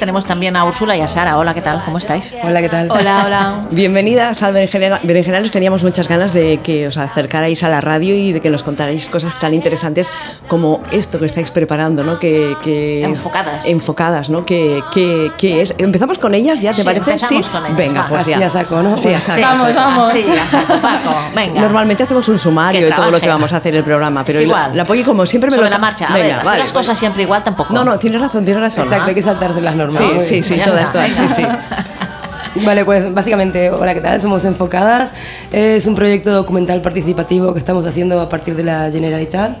Tenemos también a Úrsula y a Sara. Hola, ¿qué tal? ¿Cómo estáis? Hola, ¿qué tal? Hola, hola. Bienvenidas al Berenjenales. Teníamos muchas ganas de que os acercarais a la radio y de que nos contarais cosas tan interesantes como esto que estáis preparando, ¿no? Que, que enfocadas. enfocadas, ¿no? Que, que, que, es. ¿Empezamos con ellas ya, te Sí, parece? empezamos sí. con ellas, Venga, va. pues Así ya. a saco, ¿no? Sí, a saco. Vamos, a saco. vamos. Sí, a saco, Paco. Venga. Normalmente hacemos un sumario de todo lo que vamos a hacer en el programa, pero igual. la, Polly, como siempre me Sobre lo la marcha. A Venga, ver, hacer vale, las cosas siempre igual tampoco. No, no, tienes razón, tienes razón. Exacto, hay que saltarse las normas. Sí, Muy sí, sí, Ya todas, está, todas, sí, sí. Vale, pues básicamente, hola, ¿qué tal? Somos Enfocadas. Es un proyecto documental participativo que estamos haciendo a partir de la Generalitat.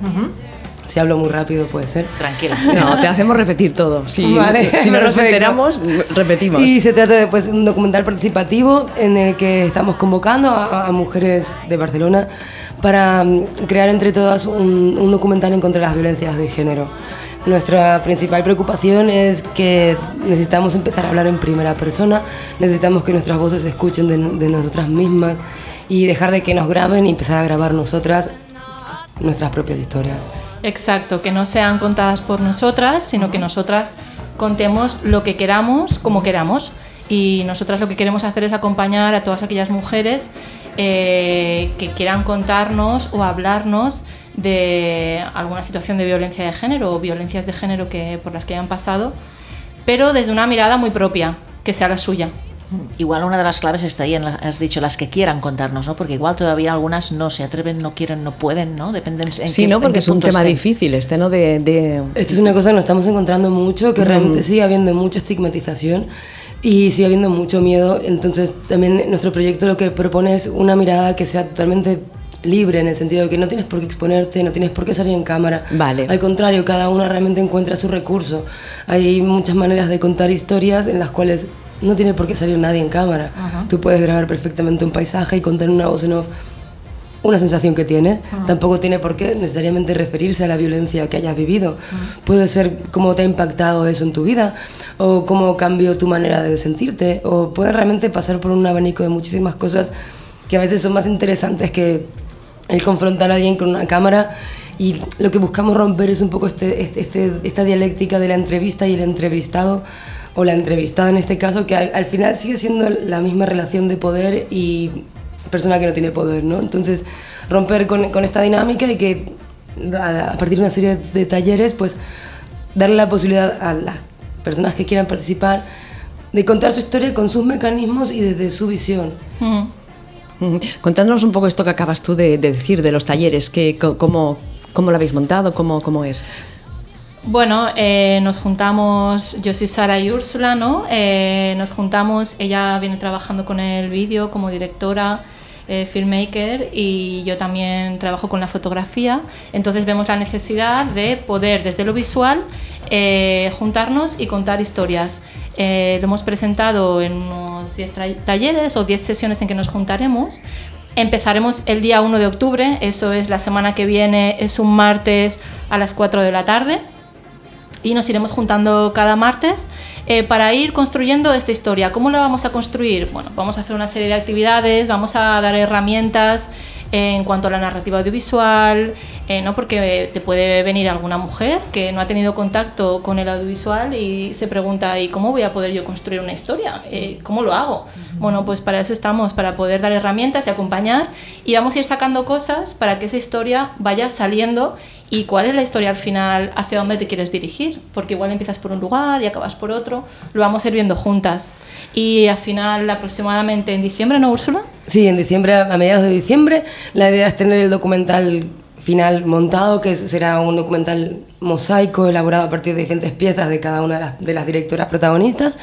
Si hablo muy rápido, puede ser. Tranquila. No, te hacemos repetir todo. Si, Vale, si no nos enteramos, repetimos. Y se trata de pues, un documental participativo en el que estamos convocando a, a mujeres de Barcelona para mm, crear entre todas un, un documental en contra de las violencias de género. Nuestra principal preocupación es que necesitamos empezar a hablar en primera persona, necesitamos que nuestras voces se escuchen de, nosotras mismas y dejar de que nos graben y empezar a grabar nosotras nuestras propias historias. Exacto, que no sean contadas por nosotras, sino que nosotras contemos lo que queramos, como queramos. Y nosotras lo que queremos hacer es acompañar a todas aquellas mujeres eh, que quieran contarnos o hablarnos de alguna situación de violencia de género o violencias de género que, por las que hayan pasado, pero desde una mirada muy propia, que sea la suya. Igual una de las claves está ahí, en la- has dicho, las que quieran contarnos, ¿no? Porque igual todavía algunas no se atreven, no quieren, no pueden, ¿no? Dependen en Sí, qué- ¿no? Porque es un tema estén. difícil este, ¿no? De, de- Esto es una cosa que nos estamos encontrando mucho, que realmente sigue habiendo mucha estigmatización y sigue habiendo mucho miedo. Entonces, también nuestro proyecto lo que propone es una mirada que sea totalmente libre, en el sentido de que no tienes por qué exponerte, no tienes por qué salir en cámara. Vale. Al contrario, cada una realmente encuentra su recurso. Hay muchas maneras de contar historias en las cuales no tiene por qué salir nadie en cámara. Tú puedes grabar perfectamente un paisaje y contar una voz en off una sensación que tienes. Tampoco tiene por qué necesariamente referirse a la violencia que hayas vivido. Puede ser cómo te ha impactado eso en tu vida, o cómo cambió tu manera de sentirte, o puede realmente pasar por un abanico de muchísimas cosas que a veces son más interesantes que el confrontar a alguien con una cámara. Y lo que buscamos romper es un poco este, este- este- esta dialéctica de la entrevista y el entrevistado, o la entrevistada en este caso, que al, al final sigue siendo la misma relación de poder y persona que no tiene poder, ¿no? Entonces, romper con, esta dinámica y que a, partir de una serie de talleres, pues darle la posibilidad a las personas que quieran participar de contar su historia con sus mecanismos y desde su visión. Contándonos un poco esto que acabas tú de, de decir de los talleres, cómo, ¿cómo lo habéis montado? ¿Cómo, cómo es? Bueno, eh, nos juntamos, yo soy Sara y Úrsula, ¿no? Eh, nos juntamos, ella viene trabajando con el vídeo como directora, eh, filmmaker, y yo también trabajo con la fotografía. Entonces vemos la necesidad de poder, desde lo visual, eh, juntarnos y contar historias. Eh, lo hemos presentado en unos 10 tra- talleres o 10 sesiones en que nos juntaremos. Empezaremos el día 1 de octubre, eso es la semana que viene, es un martes a las 4 de la tarde y nos iremos juntando cada martes eh, para ir construyendo esta historia. ¿Cómo la vamos a construir? Bueno, vamos a hacer una serie de actividades, vamos a dar herramientas en cuanto a la narrativa audiovisual, eh, ¿no? porque te puede venir alguna mujer que no ha tenido contacto con el audiovisual y se pregunta, ¿y cómo voy a poder yo construir una historia? Eh, ¿Cómo lo hago? Bueno, pues para eso estamos, para poder dar herramientas y acompañar y vamos a ir sacando cosas para que esa historia vaya saliendo y cuál es la historia al final, hacia dónde te quieres dirigir, porque igual empiezas por un lugar y acabas por otro, lo vamos a ir viendo juntas. Y al final, aproximadamente en diciembre, ¿no, Úrsula? Sí, en diciembre, a mediados de diciembre, la idea es tener el documental final montado, que será un documental mosaico elaborado a partir de diferentes piezas de cada una de las, de las directoras protagonistas.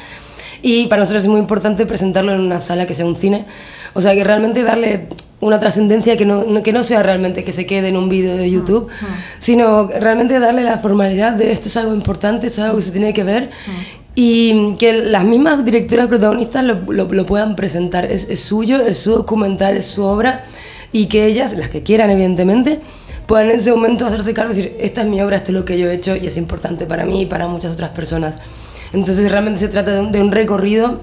Y para nosotros es muy importante presentarlo en una sala que sea un cine. O sea, que realmente darle una trascendencia que no, que no sea realmente que se quede en un vídeo de YouTube, sino realmente darle la formalidad de esto es algo importante, esto es algo que se tiene que ver y que las mismas directoras protagonistas lo, lo- lo puedan presentar. Es, es suyo, es su documental, es su obra y que ellas, las que quieran evidentemente, puedan en ese momento hacerse cargo y decir, esta es mi obra, esto es lo que yo he hecho y es importante para mí y para muchas otras personas. Entonces realmente se trata de un, de un recorrido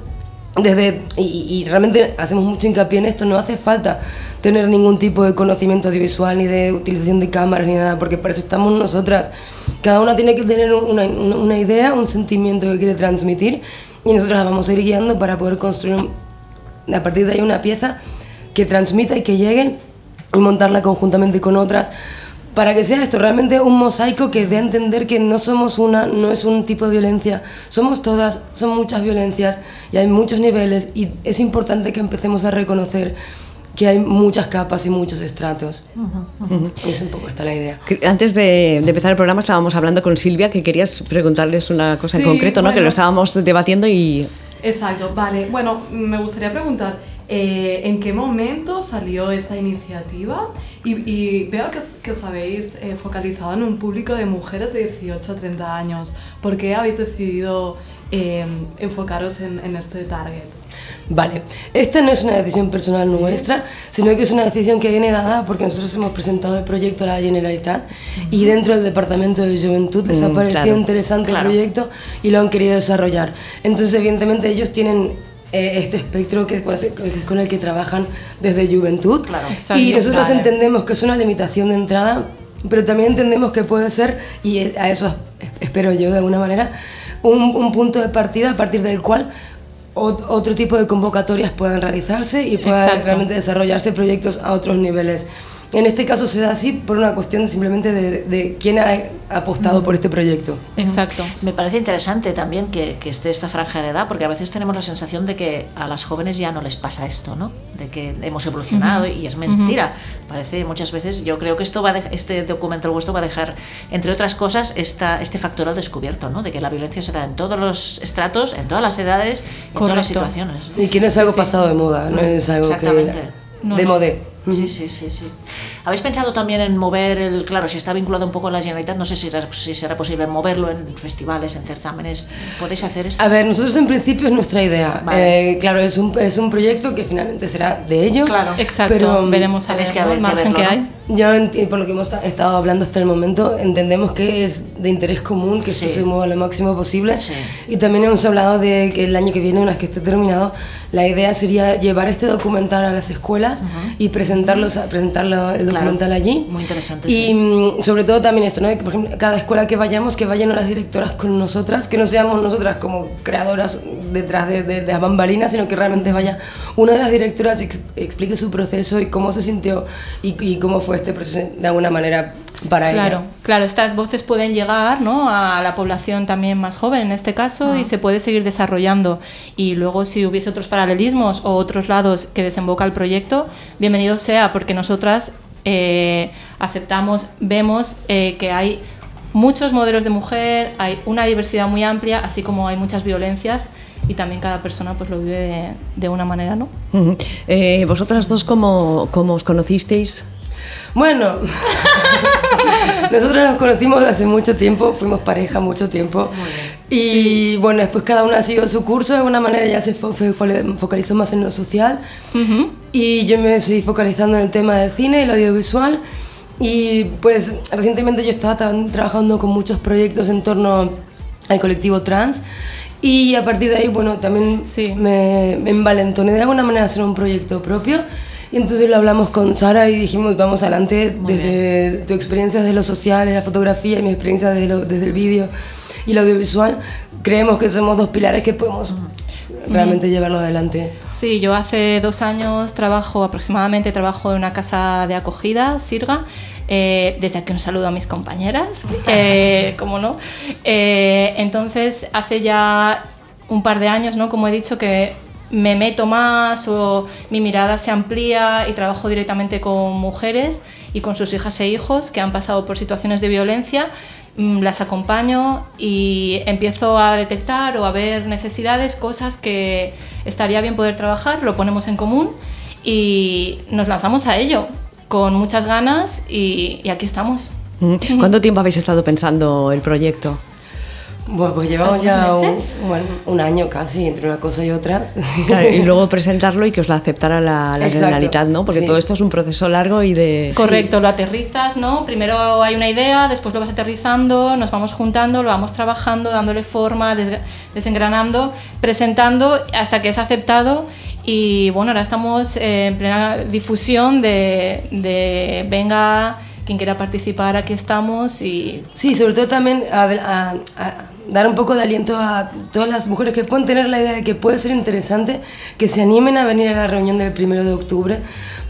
desde, y, y realmente hacemos mucho hincapié en esto, no hace falta tener ningún tipo de conocimiento audiovisual ni de utilización de cámaras ni nada, porque para eso estamos nosotras. Cada una tiene que tener una, una- idea, un sentimiento que quiere transmitir y nosotros la vamos a ir guiando para poder construir un- a partir de ahí una pieza que transmita y que llegue y montarla conjuntamente con otras para que sea esto realmente un mosaico que dé a entender que no somos una, no es un tipo de violencia, somos todas, son muchas violencias y hay muchos niveles y es importante que empecemos a reconocer que hay muchas capas y muchos estratos. Y es un poco esta la idea. Que Antes de, de empezar el programa estábamos hablando con Silvia que querías preguntarles una cosa en Sí, concreto, ¿no? Que bueno. lo estábamos debatiendo y Exacto, vale. Bueno, me gustaría preguntar, eh, ¿en qué momento salió esta iniciativa? Y, y veo que, os- que os habéis eh, focalizado en un público de mujeres de 18 a 30 años. ¿Por qué habéis decidido eh, enfocaros en, en este target? Vale, esta no es una decisión personal nuestra, sino que es una decisión que viene dada porque nosotros hemos presentado el proyecto a la Generalitat y dentro del Departamento de Juventud les ha Mm, parecido claro. interesante Claro. el proyecto y lo han querido desarrollar. Entonces, evidentemente, ellos tienen eh, este espectro que, es con el- que trabajan desde Juventud Claro. y nosotros entendemos que es una limitación de entrada, pero también entendemos que puede ser, y a eso espero yo de alguna manera, un, un punto de partida a partir del cual ot- otro tipo de convocatorias puedan realizarse y puedan Exacto. realmente desarrollarse proyectos a otros niveles. En este caso se da así por una cuestión simplemente de, de quién ha apostado por este proyecto. Exacto. Me parece interesante también que, que esté esta franja de edad, porque a veces tenemos la sensación de que a las jóvenes ya no les pasa esto, ¿no? De que hemos evolucionado y es mentira. Parece muchas veces, yo creo que esto va a dej- este documental vuestro va a dejar, entre otras cosas, esta, este factor al descubierto, ¿no? De que la violencia se da en todos los estratos, en todas las edades, en todas las Correcto. situaciones. Y que no es algo sí. pasado de moda, no es algo Exactamente. que... No, de no. modé. Sí, sí, sí, sí. ¿Habéis pensado también en mover el, claro, si está vinculado un poco a la Generalitat, no sé si, será- si será posible moverlo en festivales, en certámenes, ¿podéis hacer esto? A ver, nosotros en principio es nuestra idea. Vale. Eh, claro, es un, es un proyecto que finalmente será de ellos. Claro. Exacto. Pero, mm, Veremos a ver que el que margen verlo, que ¿no? hay. Yo, por lo que hemos ta- estado hablando hasta el momento, entendemos que es de interés común que esto Sí. se mueva lo máximo posible. Sí. Y también hemos hablado de que el año que viene, una vez que esté terminado, la idea sería llevar este documental a las escuelas y presentarlos, a- el Claro. documental allí. Muy interesante, Y sí. mm, sobre todo también esto, ¿no? Que, por ejemplo, cada escuela que vayamos, que vayan las directoras con nosotras, que no seamos nosotras como creadoras detrás de, de, de las bambalinas, sino que realmente vaya una de las directoras y ex- explique su proceso y cómo se sintió y, y cómo fue este proceso de alguna manera para Claro, ella. claro, estas voces pueden llegar ¿no? a la población también más joven en este caso y se puede seguir desarrollando. Y luego si hubiese otros paralelismos o otros lados que desemboca el proyecto, bienvenido sea, porque nosotras eh, aceptamos, vemos eh, que hay muchos modelos de mujer, hay una diversidad muy amplia, así como hay muchas violencias y también cada persona pues lo vive de, de una manera, ¿no? Eh, vosotras dos, ¿cómo, cómo os conocisteis? Bueno, nosotros nos conocimos hace mucho tiempo, fuimos pareja mucho tiempo. Y bueno, después cada una siguió su curso, de alguna manera ya se fo- se fo- focalizó más en lo social. Ujú. Y yo me seguí focalizando en el tema del cine y el audiovisual. Y pues recientemente yo estaba trabajando con muchos proyectos en torno al colectivo trans. Y a partir de ahí, bueno, también Sí. me, me envalentoné de alguna manera a hacer un proyecto propio. Y entonces lo hablamos con Sara y dijimos, vamos adelante desde tu experiencia de lo social, de la fotografía y mi experiencia desde, lo- desde el vídeo y el audiovisual. Creemos que somos dos pilares que podemos realmente llevarlo adelante. Sí, yo hace dos años trabajo, aproximadamente trabajo en una casa de acogida, Sirga. eh, desde aquí un saludo a mis compañeras, eh, como no. Eh, entonces, hace ya un par de años, ¿no? Como he dicho, que me meto más o mi mirada se amplía y trabajo directamente con mujeres y con sus hijas e hijos que han pasado por situaciones de violencia las acompaño y empiezo a detectar o a ver necesidades, cosas que estaría bien poder trabajar, lo ponemos en común y nos lanzamos a ello con muchas ganas y, y aquí estamos. Ujú. ¿Cuánto tiempo habéis estado pensando el proyecto? Bueno, pues llevamos ya ¿Algunos un, meses? bueno, un año casi entre una cosa y otra. Claro, y luego presentarlo y que os la aceptara la, la Generalitat, ¿no? Porque sí. todo esto es un proceso largo y de... Correcto, lo aterrizas, ¿no? Primero hay una idea, después lo vas aterrizando, nos vamos juntando, lo vamos trabajando, dándole forma, desga- desengranando, presentando hasta que es aceptado Y bueno, ahora estamos en plena difusión de, de venga, quien quiera participar, aquí estamos y... Sí, sobre todo también a, a- a dar un poco de aliento a todas las mujeres que pueden tener la idea de que puede ser interesante que se animen a venir a la reunión del primero de octubre,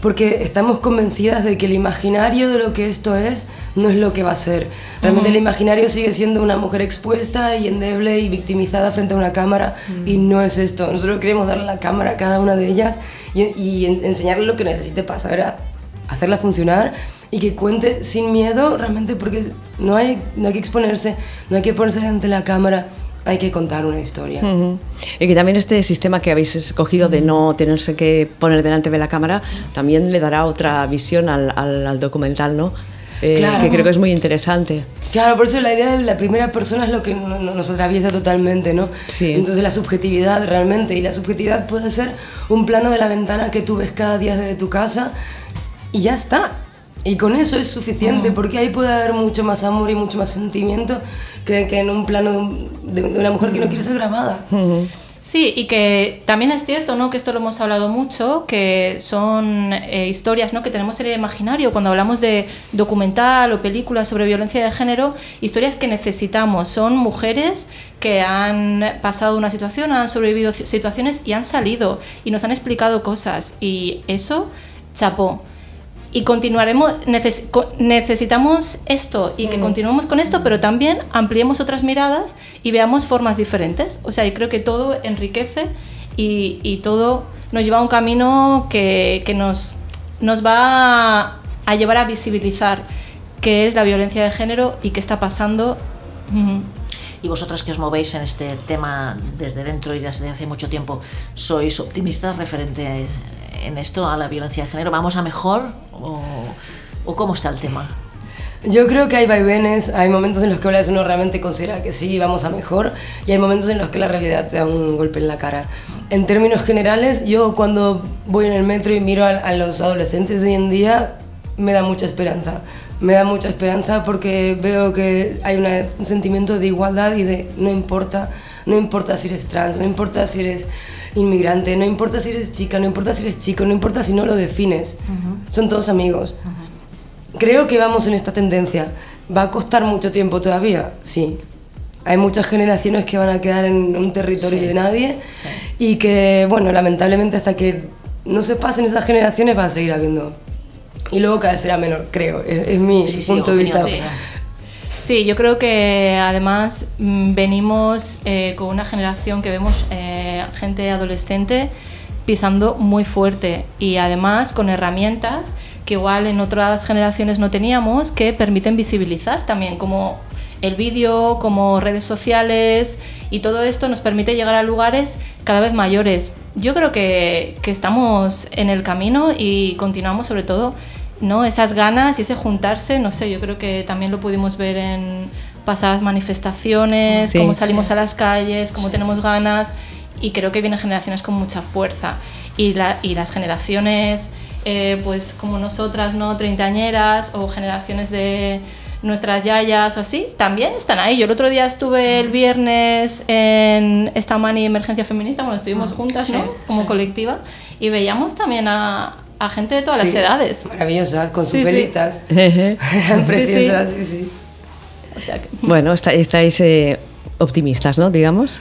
porque estamos convencidas de que el imaginario de lo que esto es no es lo que va a ser. Realmente el imaginario sigue siendo una mujer expuesta y endeble y victimizada frente a una cámara y no es esto. Nosotros queremos darle la cámara a cada una de ellas y, y en- enseñarle lo que necesite para saber a- hacerla funcionar y que cuente sin miedo realmente porque no hay, no hay que exponerse, no hay que ponerse ante la cámara, hay que contar una historia. Ujú. Y que también este sistema que habéis escogido de no tenerse que poner delante de la cámara también le dará otra visión al, al- al documental, ¿no? Eh, Claro. Que creo que es muy interesante. Claro, por eso la idea de la primera persona es lo que no- no- nos atraviesa totalmente, ¿no? Sí. Entonces la subjetividad realmente, y la subjetividad puede ser un plano de la ventana que tú ves cada día desde tu casa y ya está. Y con eso es suficiente, porque ahí puede haber mucho más amor y mucho más sentimiento que, que en un plano de, un- de- de una mujer que no quiere ser grabada. Sí, y que también es cierto, ¿no? Que esto lo hemos hablado mucho, que son eh, historias, ¿no? Que tenemos en el imaginario cuando hablamos de documental o películas sobre violencia de género, historias que necesitamos. Son mujeres que han pasado una situación, han sobrevivido ci- situaciones y han salido y nos han explicado cosas. Y eso, chapó. Y continuaremos, neces- necesitamos esto y que continuemos con esto, pero también ampliemos otras miradas y veamos formas diferentes. O sea, yo creo que todo enriquece y, y todo nos lleva a un camino que, que nos, nos va a llevar a visibilizar qué es la violencia de género y qué está pasando. Y vosotras que os movéis en este tema desde dentro y desde hace mucho tiempo, ¿sois optimistas referente en esto a la violencia de género? ¿Vamos a mejor o, o cómo está el tema? Yo creo que hay vaivenes, hay momentos en los que a veces uno realmente considera que sí, vamos a mejor, y hay momentos en los que la realidad te da un golpe en la cara. En términos generales, yo cuando voy en el metro y miro a, a los adolescentes hoy en día, me da mucha esperanza. Me da mucha esperanza porque veo que hay una- un sentimiento de igualdad y de no importa, no importa si eres trans, no importa si eres inmigrante, no importa si eres chica, no importa si eres chico, no importa si no lo defines. Son todos amigos. Creo que vamos en esta tendencia. ¿Va a costar mucho tiempo todavía? Sí. Hay muchas generaciones que van a quedar en un territorio de nadie sí. y que, bueno, lamentablemente hasta que no se pasen esas generaciones va a seguir habiendo. Y luego cada vez será menor, creo. Es, es mi Sí, sí, punto de vista. Sí. Yo creo que además mm, venimos eh, con una generación que vemos eh, gente adolescente pisando muy fuerte y además con herramientas que igual en otras generaciones no teníamos que permiten visibilizar también como el vídeo, como redes sociales y todo esto nos permite llegar a lugares cada vez mayores. Yo creo que, que estamos en el camino y continuamos sobre todo ¿no? esas ganas y ese juntarse, no sé, yo creo que también lo pudimos ver en pasadas manifestaciones, Sí, cómo sí. salimos a las calles, cómo tenemos ganas y creo que vienen generaciones con mucha fuerza y, la- y las generaciones eh, pues como nosotras, ¿no? Treintañeras o generaciones de nuestras yayas o así, también están ahí. Yo el otro día estuve el viernes en esta mani emergencia feminista, bueno, estuvimos juntas, ¿no? Como colectiva y veíamos también a, a gente de todas Sí, las edades. Maravillosas, con sus Sí, velitas. Preciosas, sí, sí. O sea que- bueno, está- estáis eh, optimistas, ¿no? Digamos.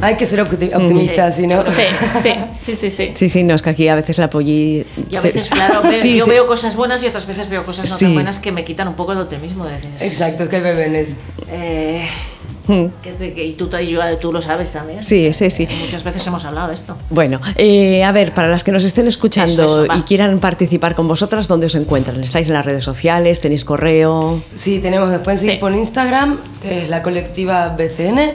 Hay que ser opti- optimistas, Sí. si no... Sí, sí, sí, sí, sí. Sí, sí, no, es que aquí a veces la polly... Y a veces, claro, sí, yo sí. veo cosas buenas y otras veces veo cosas no Sí. tan buenas que me quitan un poco el optimismo. De decir, Exacto, es que hay bebenes. eh, Mm. que te- que- y tú, y yo- tú lo sabes también. Sí, sí, sí. Eh, Muchas veces hemos hablado de esto. Bueno, eh, a ver, para las que nos estén escuchando Eso, eso, va. y quieran participar con vosotras, ¿dónde os encuentran? ¿Estáis en las redes sociales? ¿Tenéis correo? Sí, tenemos después Sí. seguir por Instagram, que es la colectiva BCN,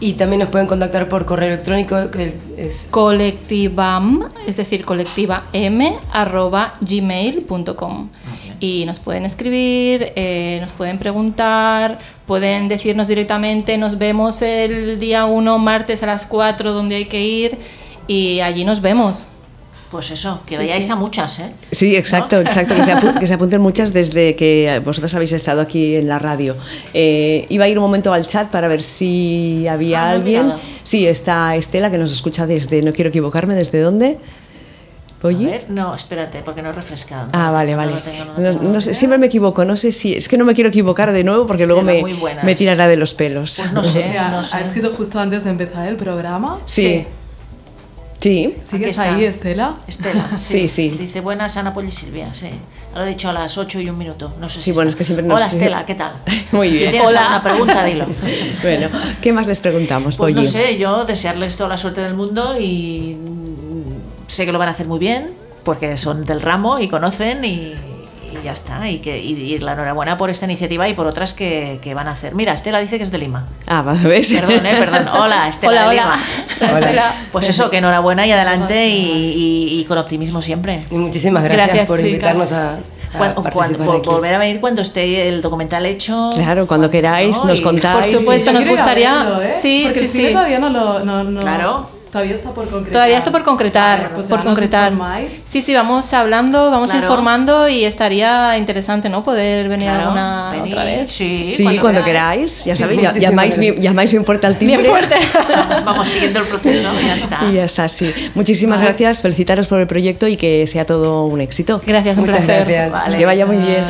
y también nos pueden contactar por correo electrónico, que es colectivam, es decir, colectiva m arroba gmail.com. Y nos pueden escribir, eh, nos pueden preguntar, pueden decirnos directamente, nos vemos el día 1, martes a las 4, donde hay que ir, y allí nos vemos. Pues eso, que vayáis a muchas, ¿eh? Sí, exacto, exacto, que se, que se apunten muchas desde que vosotros habéis estado aquí en la radio. Eh, iba a ir un momento al chat para ver si había Ah, alguien. Sí, está Estela que nos escucha desde, no quiero equivocarme, ¿desde dónde? A Oye. ver, no, espérate, porque no he refrescado. Ah, No, vale, no vale. lo tengo, no lo No- tengo. no sé, siempre me equivoco, no sé si. Es que no me quiero equivocar de nuevo porque luego me, me tirará de los pelos. Pues no sé, no sé. ha sido justo antes de empezar el programa. Sí. Sí. ¿Sigues está. ahí, Estela? Estela, Sí, sí. Dice buenas Ana Poli y Silvia, sí. Lo he dicho a las 8 y un minuto. No sé Sí, si bueno, está. es que siempre nos- Hola Estela, ¿qué tal? Muy bien. Si tienes Hola. alguna pregunta, dilo. Bueno, ¿qué más les preguntamos, Pues no sé, yo desearles toda la suerte del mundo y sé que lo van a hacer muy bien porque son del ramo y conocen y, y ya está. Y, que, y, y la enhorabuena por esta iniciativa y por otras que, que van a hacer. Mira, Estela dice que es de Lima. Ah, va, ¿ves? Perdón, eh, perdón. Hola, Estela Hola, de hola. Lima. Hola. Pues eso, que enhorabuena y adelante y, y- y con optimismo siempre. Y muchísimas gracias, Gracias, por invitarnos a, a Cuan- cuan- participar vo- aquí. volver a venir cuando esté el documental hecho. Claro, cuando queráis, nos Y- contáis. Por supuesto, Yo nos gustaría- verlo, ¿eh? sí, Porque sí, el sí. todavía no lo... No, no- Claro. Todavía está por concretar. Todavía está por concretar, pues por concretar. informáis. Sí, sí, vamos hablando, vamos Claro. informando y estaría interesante, ¿no? Poder venir Claro, alguna otra vez. Sí, Sí, cuando, queráis, ya Sí, sabéis, sí, ya- muchísimas llamáis, gracias. llamáis bien fuerte al timbre. Bien fuerte. Vamos siguiendo el proceso y ya está. Y ya está, sí. Muchísimas gracias, felicitaros por el proyecto y que sea todo un éxito. Gracias, un Muchas placer. gracias. Vale. Que vaya muy bien.